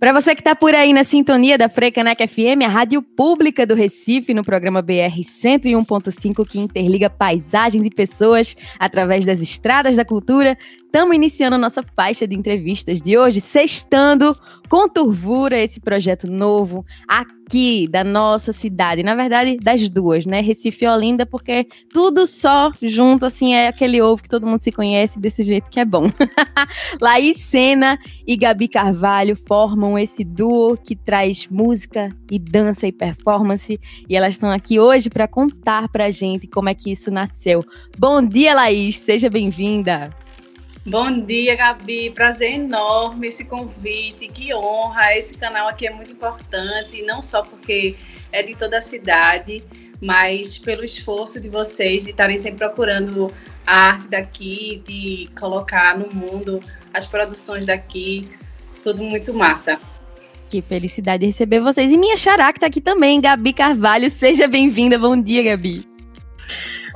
Para você que está por aí na sintonia da Frecanec FM, a rádio pública do Recife, no programa BR 101.5, que interliga paisagens e pessoas através das estradas da cultura, estamos iniciando a nossa faixa de entrevistas de hoje, sextando com Turvura, esse projeto novo aqui da nossa cidade, na verdade das duas, né? Recife e Olinda, porque tudo só junto, assim, é aquele ovo que todo mundo se conhece desse jeito que é bom. Laís Sena e Gabi Carvalho formam esse duo que traz música e dança e performance, e elas estão aqui hoje para contar pra gente como é que isso nasceu. Bom dia, Laís, seja bem-vinda. Bom dia, Gabi. Prazer enorme esse convite. Que honra. Esse canal aqui é muito importante, não só porque é de toda a cidade, mas pelo esforço de vocês de estarem sempre procurando a arte daqui, de colocar no mundo as produções daqui. Tudo muito massa. Que felicidade receber vocês. E minha xará que tá aqui também, Gabi Carvalho. Seja bem-vinda. Bom dia, Gabi.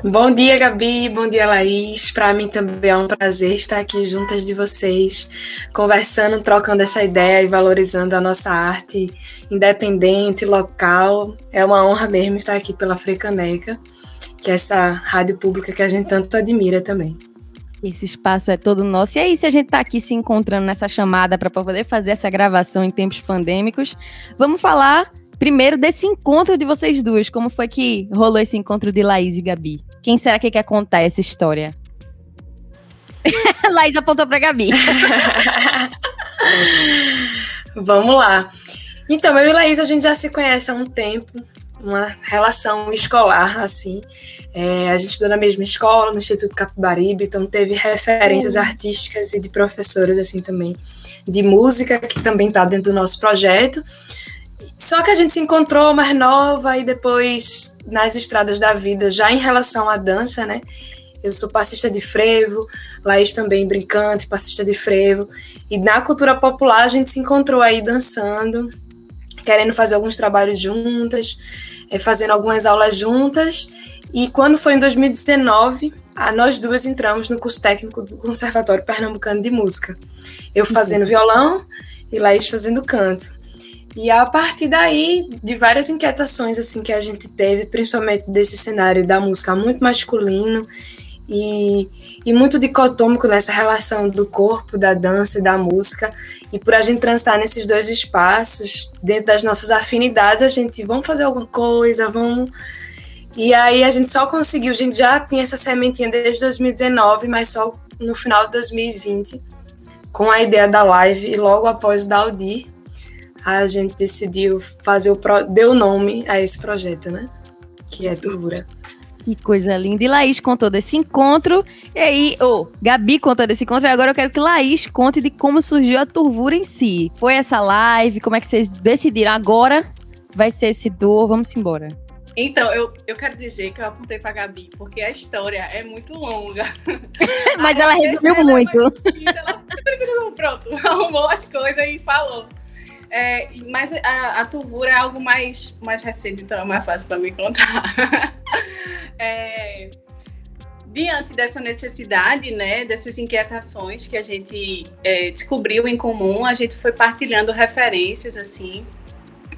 Bom dia, Gabi. Bom dia, Laís. Para mim também é um prazer estar aqui juntas de vocês, conversando, trocando essa ideia e valorizando a nossa arte independente, local. É uma honra mesmo estar aqui pela Frecaneca, que é essa rádio pública que a gente tanto admira também. Esse espaço é todo nosso. E aí, se a gente está aqui se encontrando nessa chamada para poder fazer essa gravação em tempos pandêmicos, vamos falar primeiro desse encontro de vocês duas. Como foi que rolou esse encontro de Laís e Gabi? Quem será que quer contar essa história? Laís apontou para Gabi. Vamos lá. Então, eu e Laís, a gente já se conhece há um tempo, uma relação escolar, assim. É, a gente estudou na mesma escola, no Instituto Capibaribe, então teve referências uhum. artísticas e de professores, assim, também, de música, que também está dentro do nosso projeto. Só que a gente se encontrou mais nova e depois nas estradas da vida, já em relação à dança, né? Eu sou passista de frevo, Laís também brincante, passista de frevo. E na cultura popular a gente se encontrou aí dançando, querendo fazer alguns trabalhos juntas, eh, fazendo algumas aulas juntas. E quando foi em 2019, nós duas entramos no curso técnico do Conservatório Pernambucano de Música. Eu fazendo violão e Laís fazendo canto. E a partir daí, de várias inquietações assim que a gente teve, principalmente desse cenário da música muito masculino e, e muito dicotômico nessa relação do corpo, da dança e da música. E por a gente transitar nesses dois espaços, dentro das nossas afinidades, a gente, vamos fazer alguma coisa, vamos... E aí a gente só conseguiu, a gente já tinha essa sementinha desde 2019, mas só no final de 2020, com a ideia da live e logo após da Audi, a gente decidiu fazer o pro... deu nome a esse projeto, né? Que é Turbura. Que coisa linda. E Laís contou desse encontro. E aí, oh, Gabi contou desse encontro. E agora eu quero que Laís conte de como surgiu a Turvura em si. Foi essa live? Como é que vocês decidiram? Agora vai ser esse duo. Vamos embora. Então, eu, eu quero dizer que eu apontei pra Gabi, porque a história é muito longa. Mas ela resumiu muito. Ela, pronto, arrumou as coisas e falou. É, mas a, a Tuvura é algo mais, mais recente, então é mais fácil para me contar. é, diante dessa necessidade, né, dessas inquietações que a gente é, descobriu em comum, a gente foi partilhando referências, assim,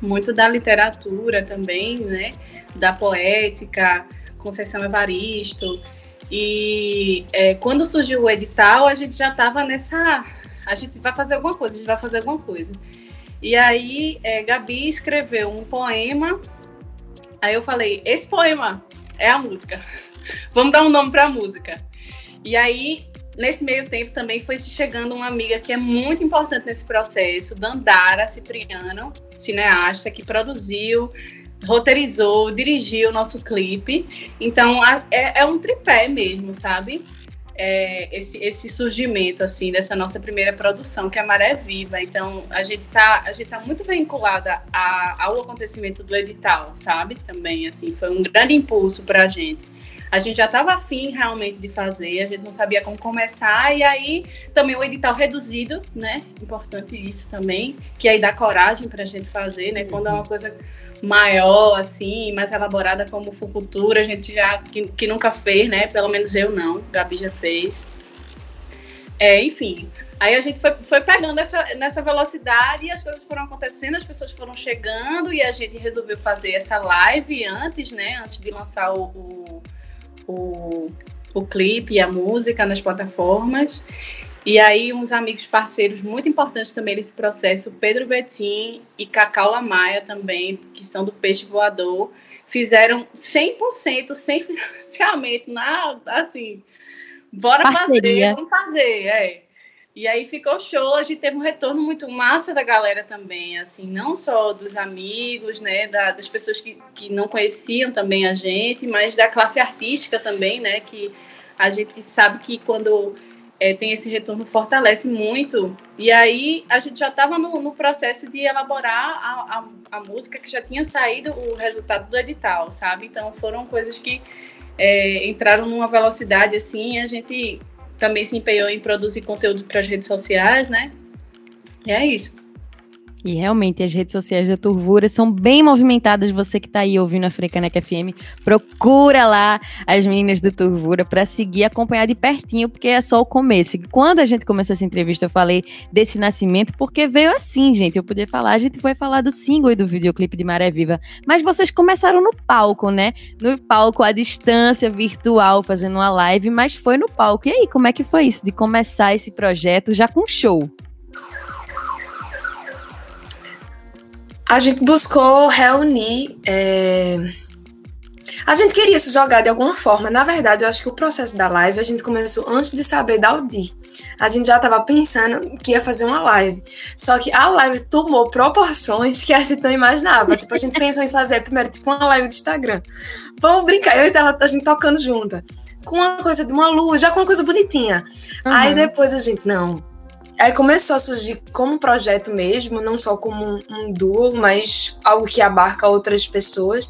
muito da literatura também, né, da poética, Conceição Evaristo, e é, quando surgiu o edital, a gente já estava nessa, a gente vai fazer alguma coisa, a gente vai fazer alguma coisa. E aí, é, Gabi escreveu um poema. Aí eu falei: esse poema é a música. Vamos dar um nome para a música. E aí, nesse meio tempo, também foi chegando uma amiga que é muito importante nesse processo, Dandara Cipriano, cineasta, que produziu, roteirizou, dirigiu o nosso clipe. Então, é, é um tripé mesmo, sabe? É, esse, esse surgimento assim dessa nossa primeira produção, que é a Maré Viva. Então, a gente está a gente tá muito vinculada a, ao acontecimento do edital, sabe? Também, assim, foi um grande impulso para a gente. A gente já estava afim realmente de fazer, a gente não sabia como começar, e aí também o edital reduzido, né? Importante isso também, que aí dá coragem para a gente fazer, né? Quando é uma coisa maior, assim, mais elaborada como Fucultura, a gente já, que, que nunca fez, né? Pelo menos eu não, Gabi já fez. É, enfim, aí a gente foi, foi pegando essa, nessa velocidade e as coisas foram acontecendo, as pessoas foram chegando e a gente resolveu fazer essa live antes, né? Antes de lançar o, o, o, o clipe e a música nas plataformas. E aí, uns amigos parceiros muito importantes também nesse processo, Pedro Betim e Cacau Lamaia também, que são do Peixe Voador, fizeram 100% sem financiamento, na, assim, bora Parceria. fazer, vamos fazer, é. E aí ficou show, a gente teve um retorno muito massa da galera também, assim, não só dos amigos, né, da, das pessoas que, que não conheciam também a gente, mas da classe artística também, né, que a gente sabe que quando é, tem esse retorno, fortalece muito. E aí a gente já estava no, no, processo de elaborar a, a, a, música que já tinha saído o resultado do edital, sabe? Então foram coisas que é, entraram numa velocidade assim. A gente também se empenhou em produzir conteúdo para as redes sociais, né? E é isso. E realmente as redes sociais da Turvura são bem movimentadas. Você que está aí ouvindo a Frecaneca FM, procura lá as meninas do Turvura para seguir, acompanhar de pertinho, porque é só o começo. Quando a gente começou essa entrevista, eu falei desse nascimento, porque veio assim, gente. Eu podia falar, a gente foi falar do single e do videoclipe de Maré Viva, mas vocês começaram no palco, né? No palco, à distância, virtual, fazendo uma live, mas foi no palco. E aí, como é que foi isso de começar esse projeto já com show? A gente buscou reunir. É... A gente queria se jogar de alguma forma. Na verdade, eu acho que o processo da live a gente começou antes de saber da Audi. A gente já estava pensando que ia fazer uma live. Só que a live tomou proporções que a gente não imaginava. tipo, a gente pensou em fazer primeiro tipo uma live de Instagram. Vamos brincar, eu e ela, a gente tocando junta. Com uma coisa de uma lua, já com uma coisa bonitinha. Uhum. Aí depois a gente, não, Aí começou a surgir como projeto mesmo, não só como um, um duo, mas algo que abarca outras pessoas,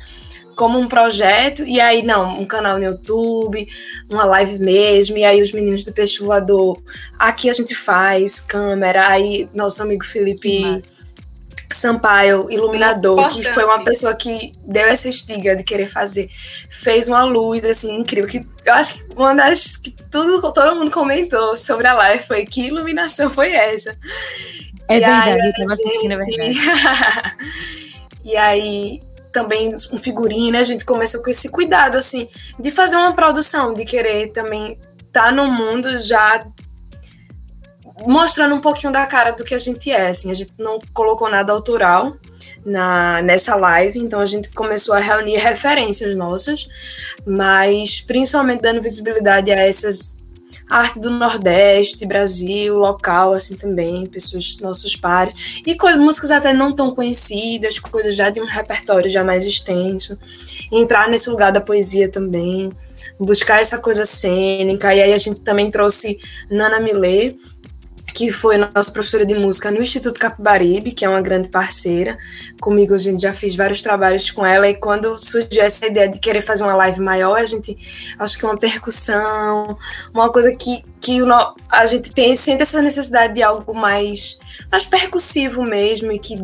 como um projeto. E aí, não, um canal no YouTube, uma live mesmo. E aí, os meninos do Peixe Voador, aqui a gente faz câmera. Aí, nosso amigo Felipe. Sampaio, iluminador, que foi uma pessoa que deu essa estiga de querer fazer, fez uma luz assim incrível. Que eu acho que uma das que tudo todo mundo comentou sobre a live foi que iluminação foi essa. É e verdade, aí, eu tava assistindo, é verdade. e aí também um figurino, né? a gente começou com esse cuidado assim de fazer uma produção, de querer também estar tá no mundo já mostrando um pouquinho da cara do que a gente é, assim, a gente não colocou nada autoral na nessa live, então a gente começou a reunir referências nossas, mas principalmente dando visibilidade a essas arte do Nordeste, Brasil, local, assim também, pessoas, nossos pares, e músicas até não tão conhecidas, coisas já de um repertório já mais extenso, entrar nesse lugar da poesia também, buscar essa coisa cênica, e aí a gente também trouxe Nana Millet, que foi nossa professora de música no Instituto Capibaribe, que é uma grande parceira. Comigo a gente já fez vários trabalhos com ela e quando surgiu essa ideia de querer fazer uma live maior, a gente acho que uma percussão, uma coisa que, que a gente tem sente essa necessidade de algo mais mais percussivo mesmo e que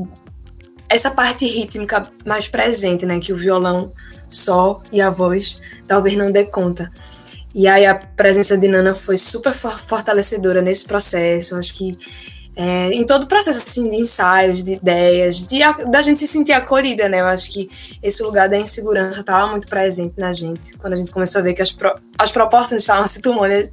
essa parte rítmica mais presente, né, que o violão só e a voz talvez não dê conta. E aí a presença de Nana foi super fortalecedora nesse processo. Acho que é, em todo o processo assim, de ensaios, de ideias, de, da gente se sentir acolhida, né? Eu acho que esse lugar da insegurança estava muito presente na gente, quando a gente começou a ver que as, pro, as propostas estavam se tomando.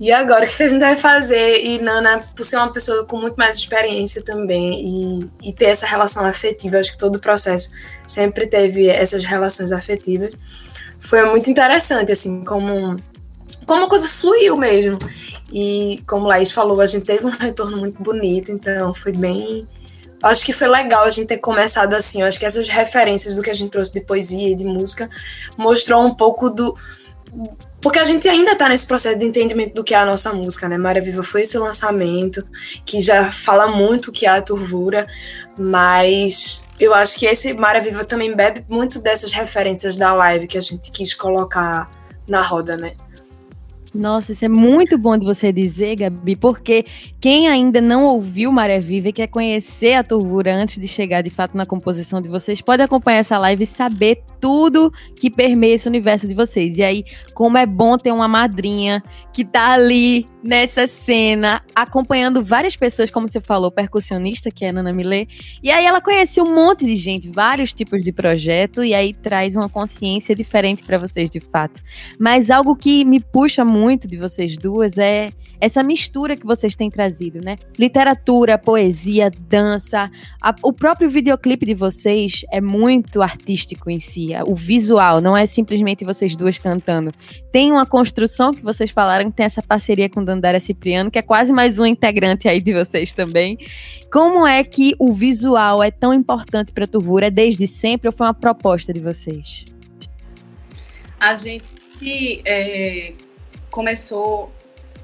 E agora, o que a gente vai fazer? E Nana, por ser uma pessoa com muito mais experiência também e, e ter essa relação afetiva, acho que todo o processo sempre teve essas relações afetivas foi muito interessante, assim, como, como a coisa fluiu mesmo. E como o Laís falou, a gente teve um retorno muito bonito, então foi bem. Acho que foi legal a gente ter começado assim. Acho que essas referências do que a gente trouxe de poesia e de música mostrou um pouco do. Porque a gente ainda está nesse processo de entendimento do que é a nossa música, né? Maria Viva foi esse lançamento que já fala muito o que é a turvura, mas eu acho que esse Mara Viva também bebe muito dessas referências da live que a gente quis colocar na roda, né? Nossa, isso é muito bom de você dizer, Gabi, porque quem ainda não ouviu Maré Viva e quer conhecer a Turvura antes de chegar de fato na composição de vocês, pode acompanhar essa live e saber tudo que permeia esse universo de vocês. E aí, como é bom ter uma madrinha que tá ali nessa cena, acompanhando várias pessoas, como você falou, percussionista, que é a Nana Milê. E aí ela conhece um monte de gente, vários tipos de projeto, e aí traz uma consciência diferente para vocês, de fato. Mas algo que me puxa muito de vocês duas é essa mistura que vocês têm trazido, né? Literatura, poesia, dança. A, o próprio videoclipe de vocês é muito artístico em si. O visual não é simplesmente vocês duas cantando. Tem uma construção que vocês falaram tem essa parceria com Dandara Cipriano, que é quase mais um integrante aí de vocês também. Como é que o visual é tão importante para Turvura? É desde sempre ou foi uma proposta de vocês? A gente é, começou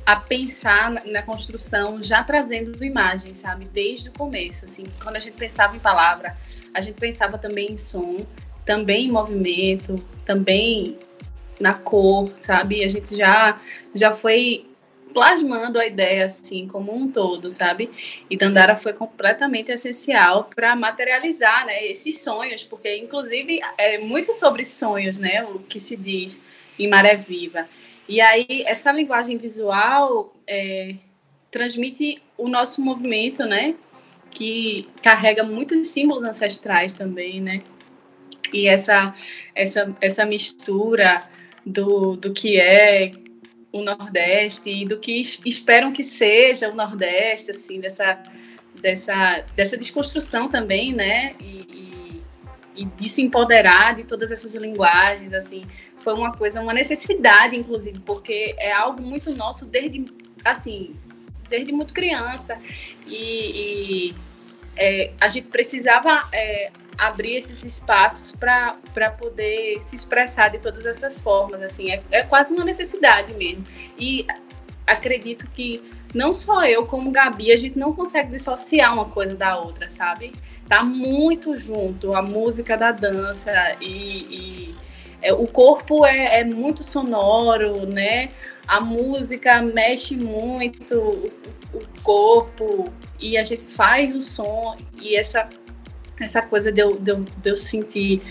a pensar na construção já trazendo imagens, sabe? Desde o começo, assim, quando a gente pensava em palavra, a gente pensava também em som, também em movimento, também na cor, sabe? A gente já já foi plasmando a ideia assim como um todo, sabe? E Dandara foi completamente essencial para materializar, né, esses sonhos, porque inclusive é muito sobre sonhos, né, o que se diz em Maré Viva. E aí, essa linguagem visual é, transmite o nosso movimento, né? Que carrega muitos símbolos ancestrais também, né? E essa, essa, essa mistura do, do que é o Nordeste e do que esperam que seja o Nordeste, assim, dessa, dessa, dessa desconstrução também, né? E, e de se empoderar de todas essas linguagens, assim, foi uma coisa, uma necessidade, inclusive, porque é algo muito nosso desde, assim, desde muito criança e, e é, a gente precisava é, abrir esses espaços para poder se expressar de todas essas formas, assim, é, é quase uma necessidade mesmo. E acredito que não só eu como Gabi, a gente não consegue dissociar uma coisa da outra, sabe? tá muito junto, a música da dança e, e é, o corpo é, é, muito sonoro, né? A música mexe muito o, o, corpo e a gente faz o som e essa essa coisa de eu, de eu, de eu sentir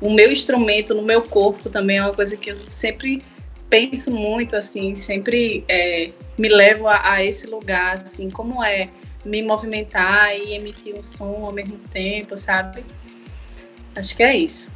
o meu instrumento no meu corpo também é uma coisa que eu sempre penso muito assim, sempre é, me levo a, a esse lugar assim, como é me movimentar e emitir um som ao mesmo tempo, sabe? Acho que é isso.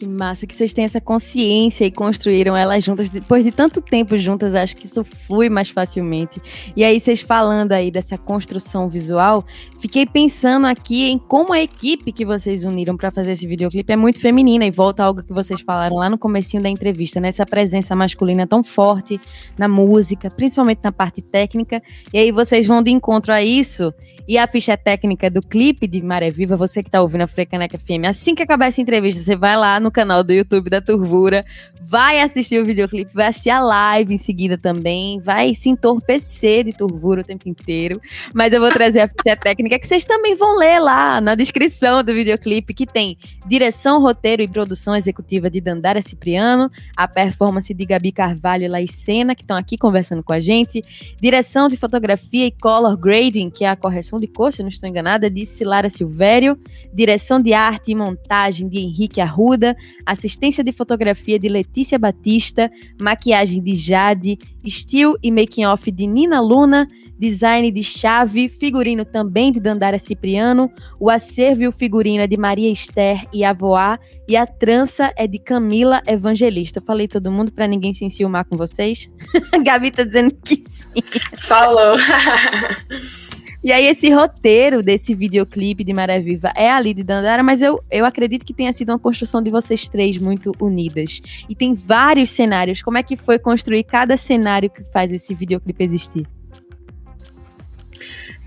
Que massa que vocês têm essa consciência e construíram elas juntas. Depois de tanto tempo juntas, acho que isso flui mais facilmente. E aí, vocês falando aí dessa construção visual, fiquei pensando aqui em como a equipe que vocês uniram para fazer esse videoclipe é muito feminina. E volta algo que vocês falaram lá no comecinho da entrevista, né? presença masculina tão forte na música, principalmente na parte técnica. E aí, vocês vão de encontro a isso. E a ficha técnica do clipe de Maré Viva, você que está ouvindo a Frecaneca FM, assim que acabar essa entrevista, você vai lá no no canal do YouTube da Turvura, vai assistir o videoclipe, vai assistir a live em seguida também, vai se entorpecer de Turvura o tempo inteiro. Mas eu vou trazer a ficha técnica que vocês também vão ler lá na descrição do videoclipe, que tem direção, roteiro e produção executiva de Dandara Cipriano, a performance de Gabi Carvalho e Laís Sena, que estão aqui conversando com a gente, direção de fotografia e color grading, que é a correção de cor, se eu não estou enganada, de Silara Silvério, direção de arte e montagem de Henrique Arruda, assistência de fotografia de Letícia Batista, maquiagem de Jade, estilo e making off de Nina Luna, design de chave, figurino também de Dandara Cipriano, o acervo e o figurino é de Maria Esther e Avoá, e a trança é de Camila Evangelista. falei todo mundo para ninguém se enciumar com vocês? Gabi tá dizendo que sim. Falou. E aí, esse roteiro desse videoclipe de Maré Viva é ali de Dandara, mas eu, eu acredito que tenha sido uma construção de vocês três muito unidas. E tem vários cenários. Como é que foi construir cada cenário que faz esse videoclipe existir?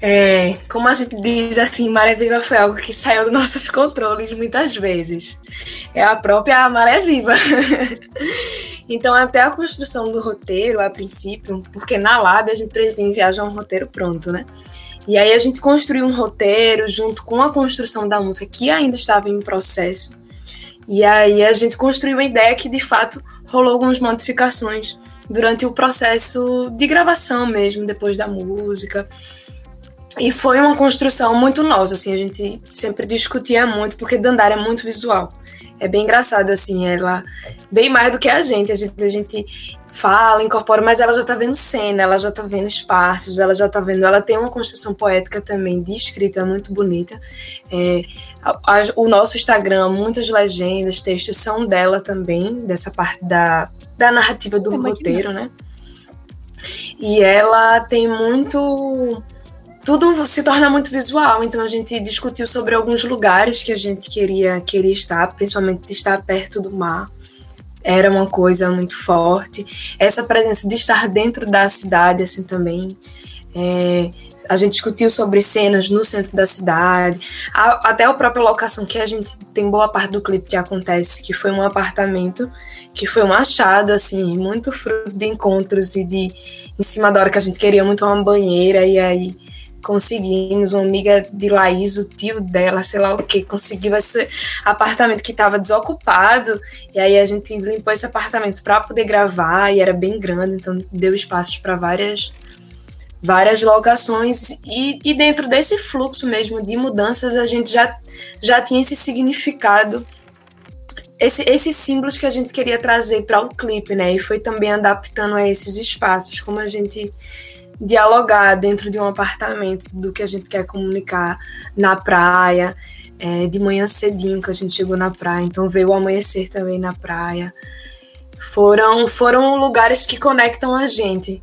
É, como a gente diz assim, Maré Viva foi algo que saiu dos nossos controles muitas vezes. É a própria Maré Viva. então, até a construção do roteiro, a princípio, porque na Lab a gente precisa enviar um roteiro pronto, né? E aí a gente construiu um roteiro junto com a construção da música que ainda estava em processo. E aí a gente construiu uma ideia que de fato rolou algumas modificações durante o processo de gravação mesmo, depois da música. E foi uma construção muito nossa, assim, a gente sempre discutia muito, porque Dandara é muito visual. É bem engraçado, assim, ela bem mais do que a gente. A gente, a gente fala, incorpora, mas ela já tá vendo cena, ela já tá vendo espaços, ela já tá vendo. Ela tem uma construção poética também de escrita muito bonita. É, a, a, o nosso Instagram, muitas legendas, textos são dela também, dessa parte da, da narrativa do é roteiro, né? E ela tem muito tudo se torna muito visual, então a gente discutiu sobre alguns lugares que a gente queria, queria estar, principalmente estar perto do mar. Era uma coisa muito forte. Essa presença de estar dentro da cidade, assim, também. É, a gente discutiu sobre cenas no centro da cidade, a, até a própria locação que a gente tem boa parte do clipe que acontece, que foi um apartamento, que foi um achado, assim, muito fruto de encontros e de em cima da hora que a gente queria muito uma banheira, e aí conseguimos, uma amiga de Laís, o tio dela, sei lá o que, conseguiu esse apartamento que estava desocupado, e aí a gente limpou esse apartamento para poder gravar, e era bem grande, então deu espaços para várias várias locações, e, e dentro desse fluxo mesmo de mudanças, a gente já, já tinha esse significado esse, esses símbolos que a gente queria trazer para o clipe, né? E foi também adaptando a esses espaços, como a gente dialogar dentro de um apartamento do que a gente quer comunicar na praia, é, de manhã cedinho que a gente chegou na praia, então veio o amanhecer também na praia. Foram, foram lugares que conectam a gente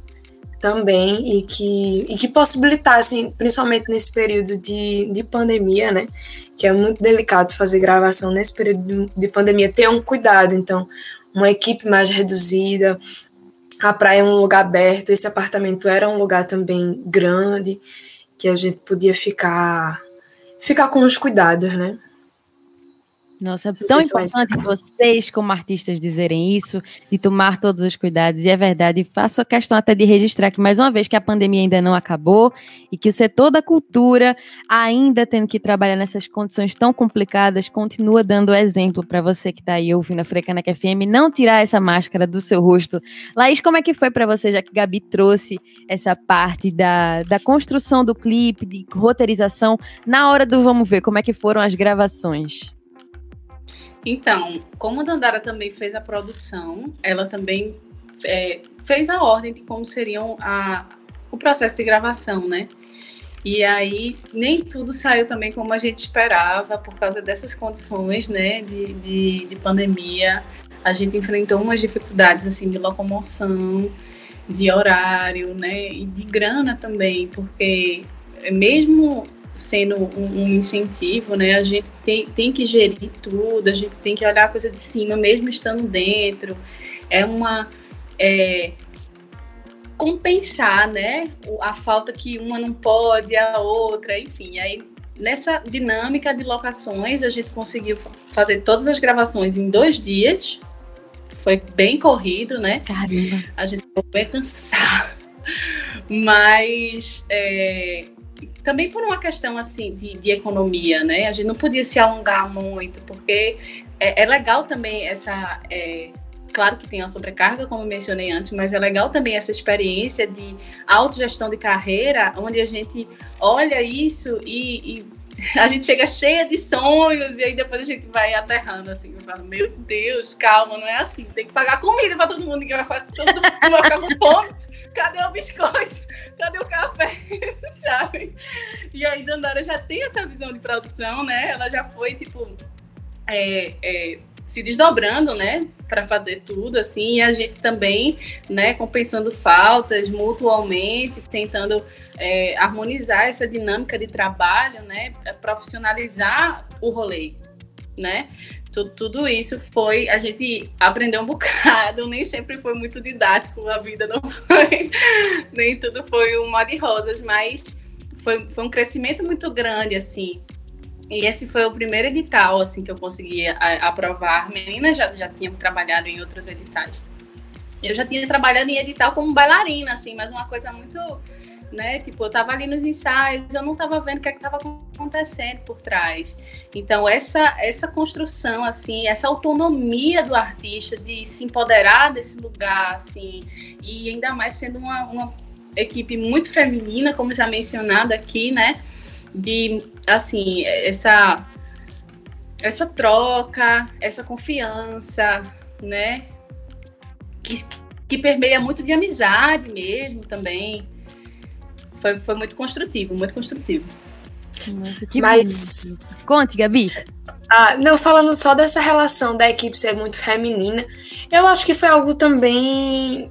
também e que, e que possibilitassem, principalmente nesse período de, de pandemia, né? Que é muito delicado fazer gravação nesse período de pandemia, ter um cuidado. Então, uma equipe mais reduzida, a praia é um lugar aberto, esse apartamento era um lugar também grande, que a gente podia ficar ficar com os cuidados, né? Nossa, é tão importante vocês, como artistas, dizerem isso, de tomar todos os cuidados. E é verdade, faço a questão até de registrar que, mais uma vez, que a pandemia ainda não acabou e que o setor da cultura, ainda tendo que trabalhar nessas condições tão complicadas, continua dando exemplo para você que está aí ouvindo a Frecanec FM, não tirar essa máscara do seu rosto. Laís, como é que foi para você, já que Gabi trouxe essa parte da, da construção do clipe, de roteirização, na hora do vamos ver, como é que foram as gravações? Então, como a Dandara também fez a produção, ela também é, fez a ordem de como seriam a, o processo de gravação, né? E aí nem tudo saiu também como a gente esperava por causa dessas condições, né, de, de, de pandemia. A gente enfrentou umas dificuldades assim de locomoção, de horário, né, e de grana também, porque mesmo sendo um, um, incentivo, né? A gente tem, tem que gerir tudo, a gente tem que olhar a coisa de cima, mesmo estando dentro. É uma. É, compensar, né? A falta que uma não pode, a outra, enfim. Aí, nessa dinâmica de locações, a gente conseguiu fazer todas as gravações em dois dias. Foi bem corrido, né? Caramba. A gente ficou bem cansado. Mas é, também por uma questão assim de, de, economia, né? A gente não podia se alongar muito, porque é, é legal também essa. É, claro que tem a sobrecarga, como mencionei antes, mas é legal também essa experiência de autogestão de carreira, onde a gente olha isso e, e a gente chega cheia de sonhos e aí depois a gente vai aterrando assim, eu falo, meu Deus, calma, não é assim, tem que pagar comida para todo mundo, que vai, todo mundo vai ficar com fome. Cadê o biscoito? Cadê o café? Sabe? E aí Dandara já tem essa visão de produção, né? Ela já foi, tipo, é, é, se desdobrando, né, para fazer tudo assim, e a gente também, né, compensando faltas mutualmente, tentando é, harmonizar essa dinâmica de trabalho, né, profissionalizar o rolê, né? Tudo, tudo isso foi, a gente aprendeu um bocado, nem sempre foi muito didático, a vida não foi, nem tudo foi um mar de rosas, mas foi, foi um crescimento muito grande, assim. E esse foi o primeiro edital, assim, que eu consegui a, aprovar. Meninas já, já tinham trabalhado em outros editais. Eu já tinha trabalhado em edital como bailarina, assim, mas uma coisa muito né? Tipo, eu tava ali nos ensaios, eu não tava vendo o que é que tava acontecendo por trás. Então, essa, essa construção, assim, essa autonomia do artista de se empoderar desse lugar, assim, e ainda mais sendo uma, uma equipe muito feminina, como já mencionado aqui, né? De, assim, essa, essa troca, essa confiança, né? Que, que permeia muito de amizade mesmo também. Foi, foi muito construtivo, muito construtivo. Nossa, que Mas. Bonito. Conte, Gabi. Ah, não, falando só dessa relação da equipe ser muito feminina, eu acho que foi algo também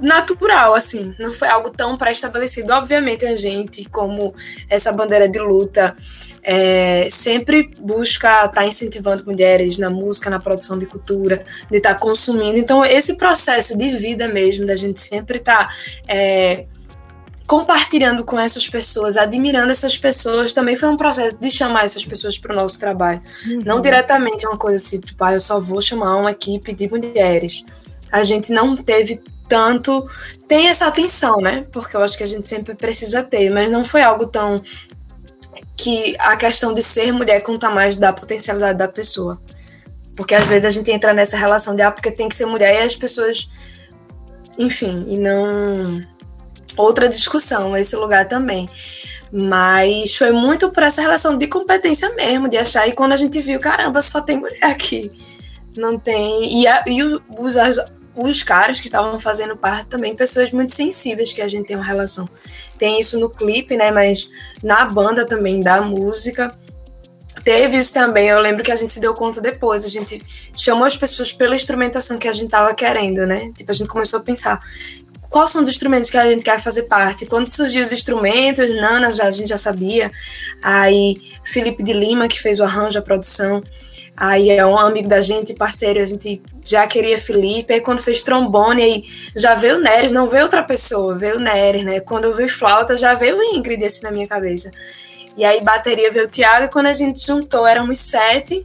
natural, assim, não foi algo tão pré-estabelecido. Obviamente, a gente, como essa bandeira de luta, é, sempre busca estar tá incentivando mulheres na música, na produção de cultura, de estar tá consumindo. Então, esse processo de vida mesmo, da gente sempre estar. Tá, é, compartilhando com essas pessoas, admirando essas pessoas, também foi um processo de chamar essas pessoas para o nosso trabalho. Uhum. Não diretamente uma coisa assim, tipo, ah, eu só vou chamar uma equipe de mulheres. A gente não teve tanto. Tem essa atenção, né? Porque eu acho que a gente sempre precisa ter, mas não foi algo tão. que a questão de ser mulher conta mais da potencialidade da pessoa. Porque às vezes a gente entra nessa relação de, ah, porque tem que ser mulher e as pessoas. Enfim, e não. Outra discussão, esse lugar também. Mas foi muito por essa relação de competência mesmo, de achar. E quando a gente viu, caramba, só tem mulher aqui. Não tem. E, a, e os, as, os caras que estavam fazendo parte também, pessoas muito sensíveis que a gente tem uma relação. Tem isso no clipe, né? Mas na banda também, da música. Teve isso também, eu lembro que a gente se deu conta depois, a gente chamou as pessoas pela instrumentação que a gente tava querendo, né? Tipo, a gente começou a pensar, quais são os instrumentos que a gente quer fazer parte. Quando surgiu os instrumentos, Nana já, a gente já sabia. Aí Felipe de Lima, que fez o arranjo, a produção. Aí é um amigo da gente, parceiro, a gente já queria Felipe. Aí quando fez trombone, aí já veio o Neres, não veio outra pessoa, veio o Neres, né? Quando eu vi flauta, já veio o Ingrid assim na minha cabeça. E aí bateria veio o Thiago, e quando a gente juntou, éramos sete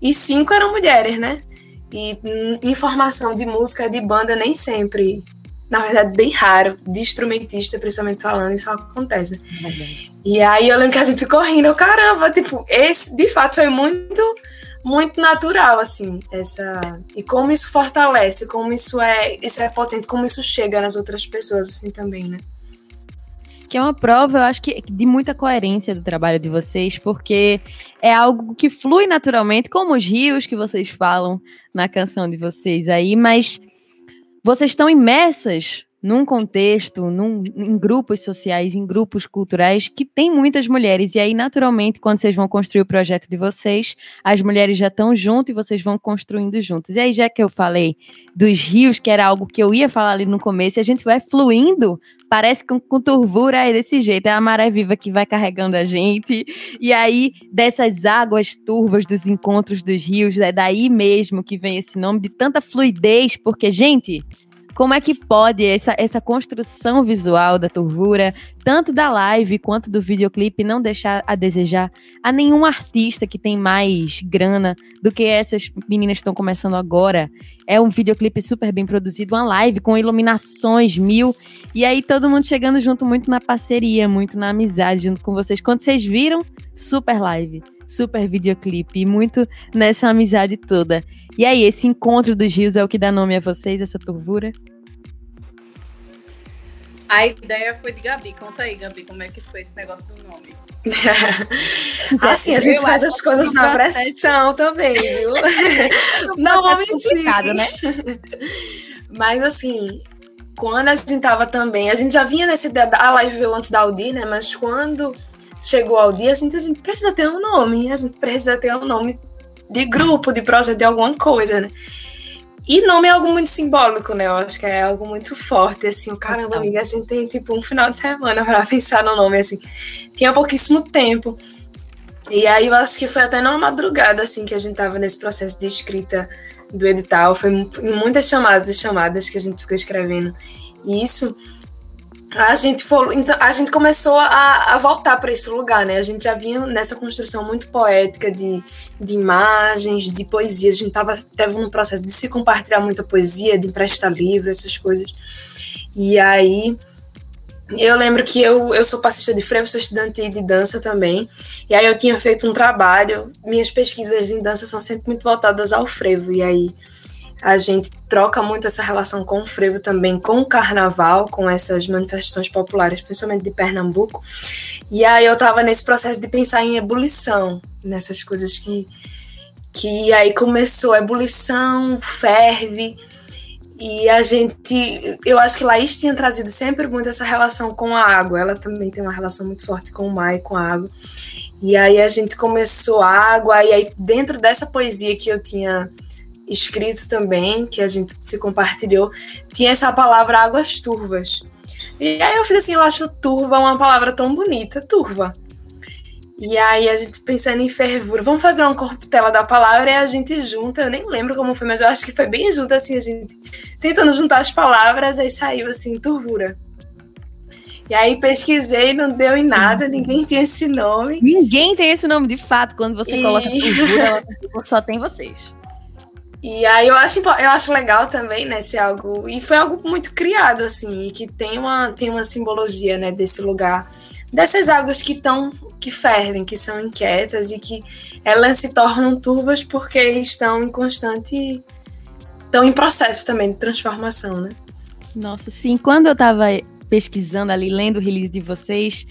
e cinco eram mulheres, né? E hum, informação de música, de banda, nem sempre na verdade, bem raro, de instrumentista, principalmente falando, isso acontece, né? E aí eu lembro que a gente ficou rindo, caramba, tipo, esse de fato foi muito muito natural, assim, essa. E como isso fortalece, como isso é, isso é potente, como isso chega nas outras pessoas, assim, também, né? Que é uma prova, eu acho que de muita coerência do trabalho de vocês, porque é algo que flui naturalmente, como os rios que vocês falam na canção de vocês aí, mas vocês estão imersas num contexto, num, em grupos sociais, em grupos culturais que tem muitas mulheres. E aí, naturalmente, quando vocês vão construir o projeto de vocês, as mulheres já estão junto e vocês vão construindo juntas. E aí, já que eu falei dos rios, que era algo que eu ia falar ali no começo, e a gente vai fluindo, parece que com turvura é desse jeito, é a maré viva que vai carregando a gente. E aí, dessas águas turvas dos encontros dos rios, é daí mesmo que vem esse nome de tanta fluidez, porque, gente como é que pode essa, essa construção visual da Turvura, tanto da live quanto do videoclipe, não deixar a desejar a nenhum artista que tem mais grana do que essas meninas que estão começando agora? É um videoclipe super bem produzido, uma live com iluminações mil, e aí todo mundo chegando junto muito na parceria, muito na amizade junto com vocês. Quando vocês viram, super live super videoclipe, muito nessa amizade toda. E aí, esse encontro dos rios é o que dá nome a vocês, essa turvura? A ideia foi de Gabi. Conta aí, Gabi, como é que foi esse negócio do nome? assim, a gente faz as coisas na pressão também, viu? Não vou mentir. Né? Mas assim, quando a gente tava também, a gente já vinha nessa ideia, a live veio antes da Audi, né? Mas quando chegou ao dia, a gente, a gente precisa ter um nome, a gente precisa ter um nome de grupo, de projeto, de alguma coisa, né? E nome é algo muito simbólico, né? Eu acho que é algo muito forte, assim. Caramba, amiga, a gente tem, tipo, um final de semana para pensar no nome, assim. Tinha pouquíssimo tempo. E aí eu acho que foi até numa madrugada, assim, que a gente tava nesse processo de escrita do edital. Foi em muitas chamadas e chamadas que a gente ficou escrevendo. E isso a gente falou, então a gente começou a, a voltar para esse lugar, né? A gente já vinha nessa construção muito poética de, de imagens, de poesia. A gente tava teve no processo de se compartilhar muita poesia, de emprestar livros, essas coisas. E aí eu lembro que eu, eu sou passista de frevo, sou estudante de dança também. E aí eu tinha feito um trabalho. Minhas pesquisas em dança são sempre muito voltadas ao frevo. E aí a gente troca muito essa relação com o frevo também, com o carnaval, com essas manifestações populares, principalmente de Pernambuco. E aí eu estava nesse processo de pensar em ebulição, nessas coisas que que aí começou a ebulição, ferve, e a gente, eu acho que Laís tinha trazido sempre muito essa relação com a água. Ela também tem uma relação muito forte com o mar e com a água. E aí a gente começou a água, e aí dentro dessa poesia que eu tinha escrito também, que a gente se compartilhou, tinha essa palavra águas turvas. E aí eu fiz assim, eu acho turva uma palavra tão bonita, turva. E aí a gente pensando em fervura, vamos fazer uma corruptela da palavra e a gente junta, eu nem lembro como foi, mas eu acho que foi bem junto assim, a gente tentando juntar as palavras, aí saiu assim, turvura. E aí pesquisei, não deu em nada, ninguém tinha esse nome. Ninguém tem esse nome de fato, quando você e... coloca turvura, só tem vocês. E aí eu acho, eu acho legal também, né, ser algo, e foi algo muito criado, assim, e que tem uma, tem uma simbologia, né, desse lugar, dessas águas que estão que fervem, que são inquietas e que elas se tornam turvas porque estão em constante. estão em processo também de transformação, né? Nossa, sim. Quando eu estava pesquisando ali, lendo o release de vocês,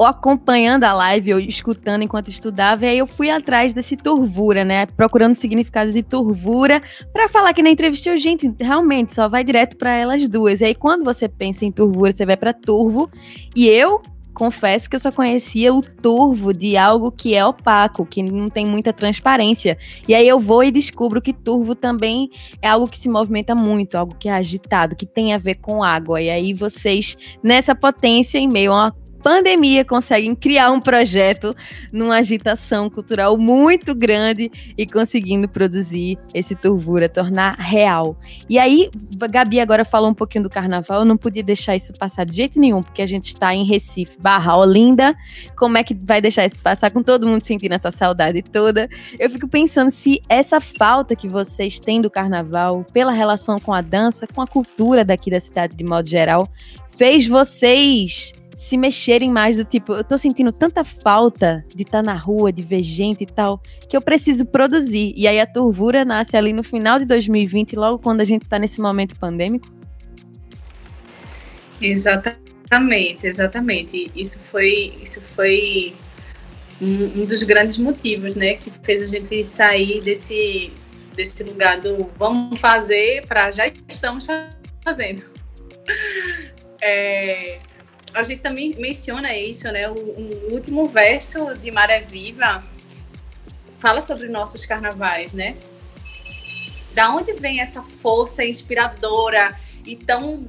estava acompanhando a live, ou escutando enquanto estudava, e aí eu fui atrás desse turvura, né? Procurando o significado de turvura, para falar que na entrevista eu, gente, realmente só vai direto para elas duas. E aí quando você pensa em turvura, você vai para turvo, e eu confesso que eu só conhecia o turvo de algo que é opaco, que não tem muita transparência. E aí eu vou e descubro que turvo também é algo que se movimenta muito, algo que é agitado, que tem a ver com água. E aí vocês, nessa potência, em meio a uma pandemia conseguem criar um projeto numa agitação cultural muito grande e conseguindo produzir esse turvura, tornar real. E aí, Gabi agora falou um pouquinho do carnaval, eu não podia deixar isso passar de jeito nenhum, porque a gente está em Recife, barra Olinda, como é que vai deixar isso passar com todo mundo sentindo essa saudade toda? Eu fico pensando se essa falta que vocês têm do carnaval, pela relação com a dança, com a cultura daqui da cidade de modo geral, fez vocês se mexerem mais do tipo, eu tô sentindo tanta falta de estar tá na rua, de ver gente e tal, que eu preciso produzir. E aí a Turvura nasce ali no final de 2020, logo quando a gente tá nesse momento pandêmico. Exatamente, exatamente. Isso foi, isso foi um, dos grandes motivos, né, que fez a gente sair desse desse lugar do vamos fazer para já estamos fazendo. É, a gente também menciona isso, né? O, o, último verso de Maré Viva fala sobre nossos carnavais, né? Da onde vem essa força inspiradora e tão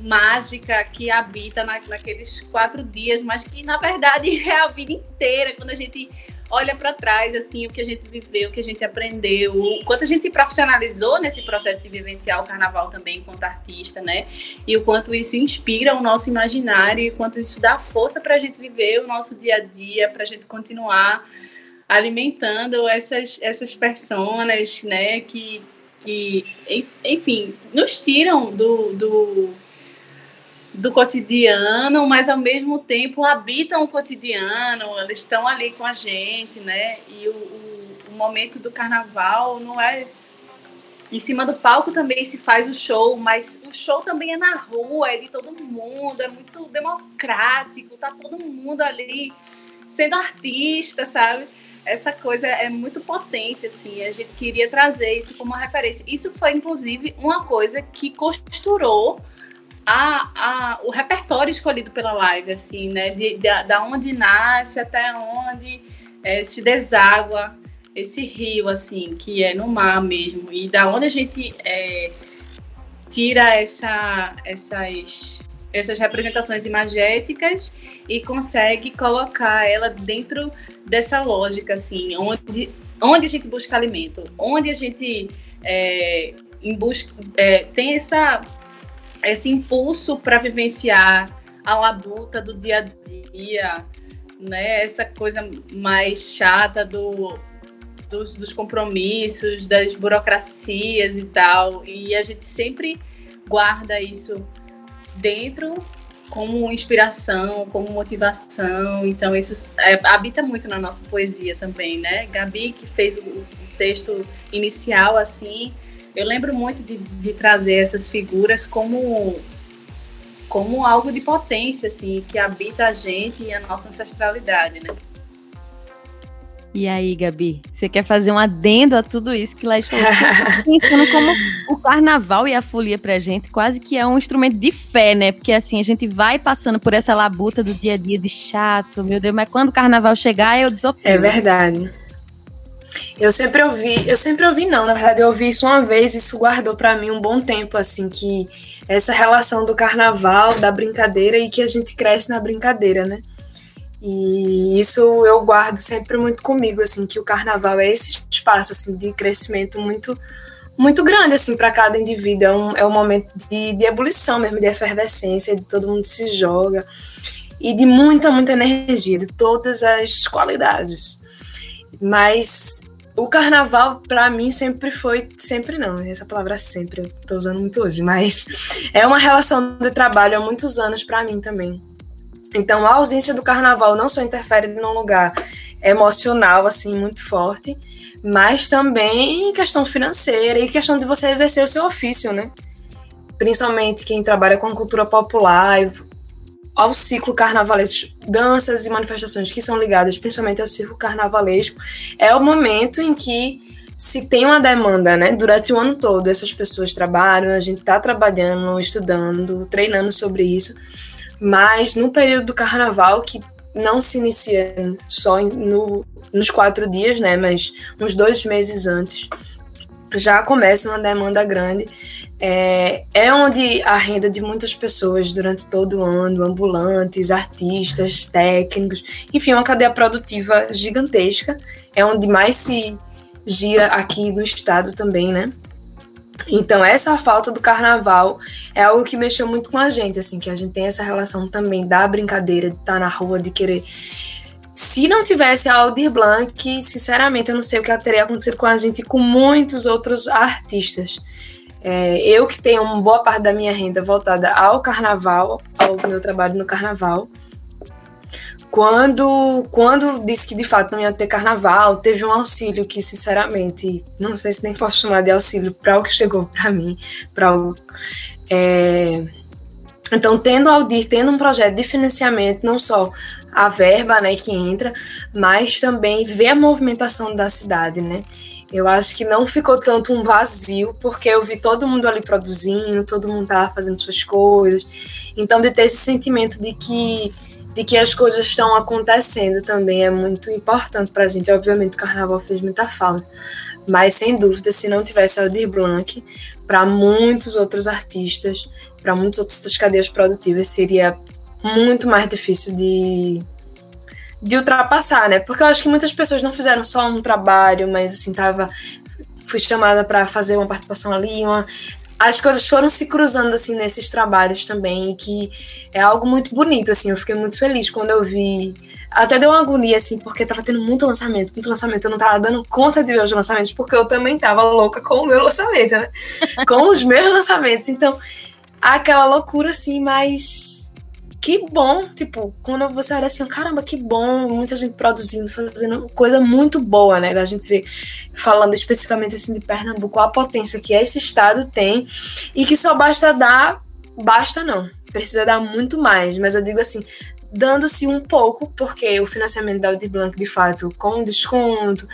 mágica que habita na, naqueles quatro dias, mas que na verdade é a vida inteira, quando a gente olha para trás, assim, o que a gente viveu, o que a gente aprendeu, o quanto a gente se profissionalizou nesse processo de vivenciar o carnaval também enquanto artista, né? E o quanto isso inspira o nosso imaginário, e o quanto isso dá força para a gente viver o nosso dia a dia, para a gente continuar alimentando essas, essas personas, né? Que, que, enfim, nos tiram do, do do cotidiano, mas ao mesmo tempo habitam o cotidiano, eles estão ali com a gente, né? E o, o, o, momento do carnaval não é. Em cima do palco também se faz o show, mas o show também é na rua, é de todo mundo, é muito democrático, tá todo mundo ali sendo artista, sabe? Essa coisa é muito potente, assim, a gente queria trazer isso como referência. Isso foi, inclusive, uma coisa que costurou a, a, o repertório escolhido pela live, assim, né? De, de, da onde nasce até onde é, se deságua esse rio, assim, que é no mar mesmo. E da onde a gente é, tira essa, essas, essas representações imagéticas e consegue colocar ela dentro dessa lógica, assim, onde, onde a gente busca alimento, onde a gente é, busca, é, tem essa esse impulso para vivenciar a labuta do dia a dia, né? Essa coisa mais chata do, dos, dos compromissos, das burocracias e tal. E a gente sempre guarda isso dentro como inspiração, como motivação. Então, isso é, habita muito na nossa poesia também, né? Gabi, que fez o, o texto inicial, assim, eu lembro muito de, de, trazer essas figuras como, como algo de potência, assim, que habita a gente e a nossa ancestralidade, né? E aí, Gabi, você quer fazer um adendo a tudo isso que Laís falou? Pensando como o carnaval e a folia pra gente quase que é um instrumento de fé, né? Porque assim, a gente vai passando por essa labuta do dia a dia de chato, meu Deus, mas quando o carnaval chegar, eu desopio. É verdade. Eu sempre ouvi, eu sempre ouvi não, na verdade eu ouvi isso uma vez, isso guardou para mim um bom tempo, assim, que essa relação do carnaval, da brincadeira e que a gente cresce na brincadeira, né? E isso eu guardo sempre muito comigo, assim, que o carnaval é esse espaço assim de crescimento muito muito grande assim para cada indivíduo, é um, é um momento de, de ebulição mesmo, de efervescência, de todo mundo se joga e de muita muita energia, de todas as qualidades. Mas o carnaval para mim sempre foi, sempre não, essa palavra sempre, eu tô usando muito hoje, mas é uma relação de trabalho há muitos anos para mim também então, a ausência do carnaval não só interfere num lugar emocional, assim, muito forte, mas também em questão financeira e questão de você exercer o seu ofício, né? Principalmente quem trabalha com cultura popular, ao ciclo carnavalesco, danças e manifestações que são ligadas principalmente ao ciclo carnavalesco, é o momento em que se tem uma demanda, né? Durante o ano todo, essas pessoas trabalham, a gente está trabalhando, estudando, treinando sobre isso mas no período do carnaval, que não se inicia só no, nos quatro dias, né? Mas uns dois meses antes, já começa uma demanda grande. É, é onde a renda de muitas pessoas durante todo o ano, ambulantes, artistas, técnicos, enfim, é uma cadeia produtiva gigantesca. É onde mais se gira aqui no estado também, né? Então, essa falta do carnaval é algo que mexeu muito com a gente, assim, que a gente tem essa relação também da brincadeira, de estar tá na rua, de querer. Se não tivesse a Aldir Blanc, sinceramente, eu não sei o que teria acontecido com a gente e com muitos outros artistas. É, eu que tenho uma boa parte da minha renda voltada ao carnaval, ao meu trabalho no carnaval, quando, quando disse que de fato não ia ter carnaval, teve um auxílio que, sinceramente, não sei se nem posso chamar de auxílio para o que chegou para mim, para o. É... Então, tendo Aldir, tendo um projeto de financiamento, não só a verba né, que entra, mas também ver a movimentação da cidade, né? Eu acho que não ficou tanto um vazio, porque eu vi todo mundo ali produzindo, todo mundo tava fazendo suas coisas. Então, de ter esse sentimento de que de que as coisas estão acontecendo também é muito importante para a gente. Obviamente, o carnaval fez muita falta, mas sem dúvida, se não tivesse Aldir Blanc, para muitos outros artistas, para muitas outras cadeias produtivas, seria muito mais difícil de, de ultrapassar, né? Porque eu acho que muitas pessoas não fizeram só um trabalho, mas assim, tava fui chamada para fazer uma participação ali, uma, as coisas foram se cruzando assim nesses trabalhos também, e que é algo muito bonito, assim, eu fiquei muito feliz quando eu vi. Até deu uma agonia, assim, porque tava tendo muito lançamento, muito lançamento. Eu não tava dando conta de ver os lançamentos, porque eu também tava louca com o meu lançamento, né? com os meus lançamentos. Então, aquela loucura, assim, mas que bom, tipo, quando você olha assim, caramba, que bom, muita gente produzindo, fazendo coisa muito boa, né? A gente vê, falando especificamente assim de Pernambuco, a potência que esse estado tem e que só basta dar, basta não, precisa dar muito mais, mas eu digo assim, dando-se um pouco, porque o financiamento da Audi Blanc, de fato, com desconto,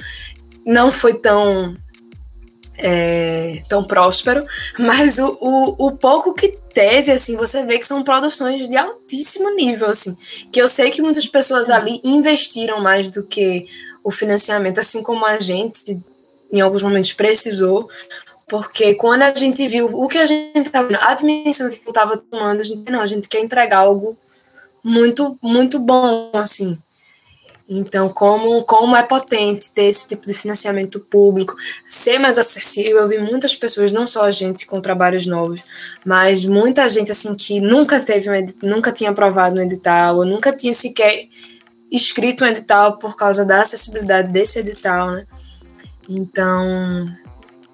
não foi tão é, tão próspero, mas o, o, o, pouco que teve, assim, você vê que são produções de altíssimo nível, assim, que eu sei que muitas pessoas ali investiram mais do que o financiamento, assim como a gente, em alguns momentos, precisou, porque quando a gente viu o que a gente estava a dimensão que estava tomando, a gente, não, a gente quer entregar algo muito, muito bom, assim, então, como, como é potente ter esse tipo de financiamento público, ser mais acessível. Eu vi muitas pessoas, não só a gente com trabalhos novos, mas muita gente assim que nunca teve um nunca tinha aprovado um edital, ou nunca tinha sequer escrito um edital por causa da acessibilidade desse edital, né? Então,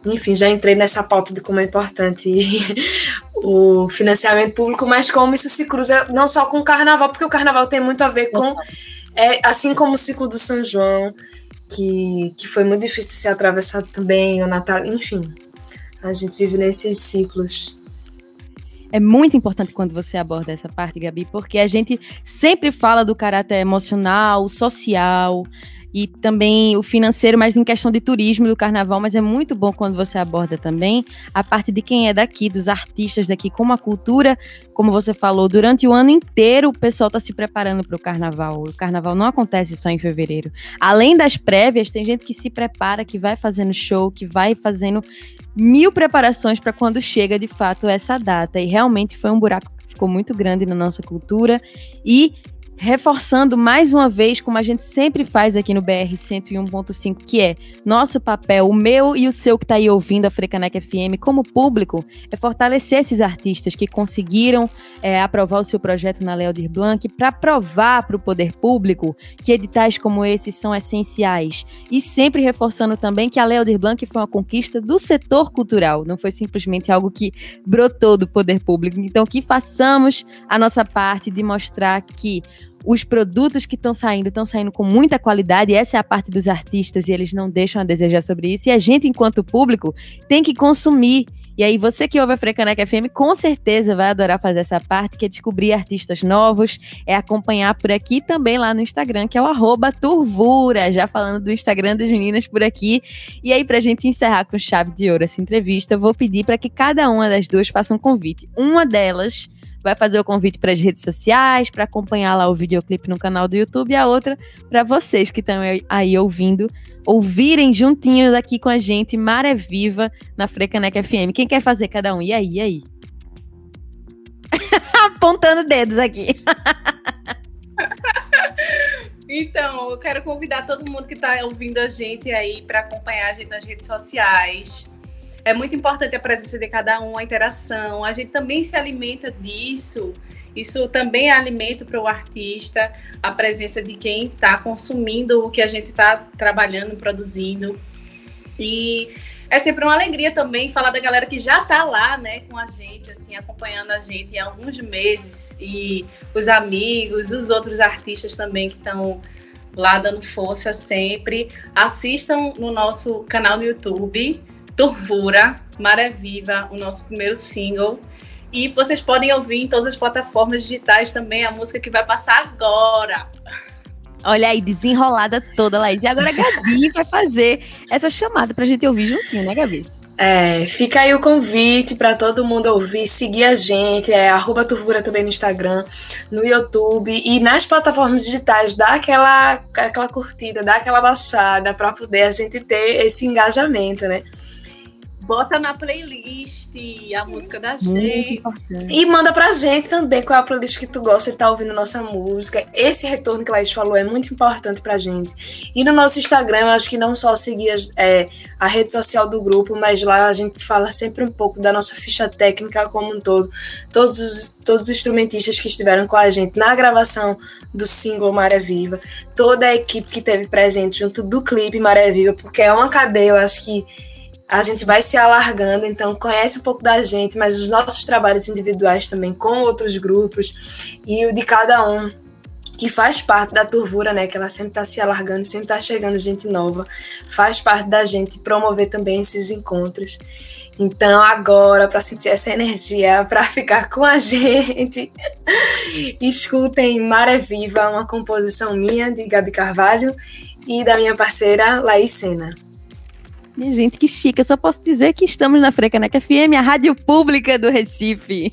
enfim, já entrei nessa pauta de como é importante o financiamento público, mas como isso se cruza não só com o carnaval, porque o carnaval tem muito a ver com, é, assim como o ciclo do São João, que, que foi muito difícil de ser atravessado também, o Natal, enfim. A gente vive nesses ciclos. É muito importante quando você aborda essa parte, Gabi, porque a gente sempre fala do caráter emocional, social, e também o financeiro, mas em questão de turismo do carnaval, mas é muito bom quando você aborda também a parte de quem é daqui, dos artistas daqui, como a cultura, como você falou, durante o ano inteiro o pessoal está se preparando para o carnaval. O carnaval não acontece só em fevereiro. Além das prévias, tem gente que se prepara, que vai fazendo show, que vai fazendo mil preparações para quando chega de fato essa data. E realmente foi um buraco que ficou muito grande na nossa cultura. E reforçando mais uma vez, como a gente sempre faz aqui no BR 101.5, que é nosso papel, o meu e o seu que está aí ouvindo a Frecanec FM, como público, é fortalecer esses artistas que conseguiram é, aprovar o seu projeto na Léo Blanc para provar para o poder público que editais como esses são essenciais. E sempre reforçando também que a Léo Blanc foi uma conquista do setor cultural, não foi simplesmente algo que brotou do poder público. Então, que façamos a nossa parte de mostrar que os produtos que estão saindo estão saindo com muita qualidade, essa é a parte dos artistas, e eles não deixam a desejar sobre isso. E a gente, enquanto público, tem que consumir. E aí, você que ouve a Frecaneca FM, com certeza vai adorar fazer essa parte, que é descobrir artistas novos, é acompanhar por aqui também lá no Instagram, que é o Turvura, já falando do Instagram das meninas por aqui. E aí, pra gente encerrar com chave de ouro essa entrevista, eu vou pedir para que cada uma das duas faça um convite. Uma delas vai fazer o convite para as redes sociais, para acompanhar lá o videoclipe no canal do YouTube, e a outra para vocês que estão aí ouvindo, ouvirem juntinhos aqui com a gente, Maré Viva, na Frecanec FM. Quem quer fazer cada um? E aí, e aí? Apontando dedos aqui. Então, eu quero convidar todo mundo que está ouvindo a gente aí para acompanhar a gente nas redes sociais. É muito importante a presença de cada um, a interação. A gente também se alimenta disso. Isso também é alimento para o artista, a presença de quem está consumindo o que a gente está trabalhando, produzindo. E é sempre uma alegria também falar da galera que já está lá, né, com a gente, assim, acompanhando a gente há alguns meses. E os amigos, os outros artistas também que estão lá dando força sempre. Assistam no nosso canal no YouTube Turvura, Maré Viva, o nosso primeiro single. E vocês podem ouvir em todas as plataformas digitais também a música que vai passar agora. Olha aí, desenrolada toda, Laís. E agora a Gabi vai fazer essa chamada pra gente ouvir juntinho, né, Gabi? É, fica aí o convite para todo mundo ouvir, seguir a gente, é arroba Turvura também no Instagram, no YouTube e nas plataformas digitais, dá aquela, aquela curtida, dá aquela baixada para poder a gente ter esse engajamento, né? Bota na playlist a música da gente. E manda pra gente também qual é a playlist que tu gosta de estar tá ouvindo nossa música. Esse retorno que a Laís falou é muito importante pra gente. E no nosso Instagram, eu acho que não só seguir é, a rede social do grupo, mas lá a gente fala sempre um pouco da nossa ficha técnica como um todo. Todos os, todos os instrumentistas que estiveram com a gente na gravação do single Maré Viva, toda a equipe que teve presente junto do clipe Maré Viva, porque é uma cadeia, eu acho que a gente vai se alargando, então conhece um pouco da gente, mas os nossos trabalhos individuais também com outros grupos e o de cada um que faz parte da turvura, né? Que ela sempre está se alargando, sempre está chegando gente nova, faz parte da gente promover também esses encontros. Então, agora, para sentir essa energia, para ficar com a gente, escutem Maré Viva, uma composição minha, de Gabi Carvalho, e da minha parceira Laís Sena. Minha gente, que chique. Eu só posso dizer que estamos na Frecaneca FM, a rádio pública do Recife.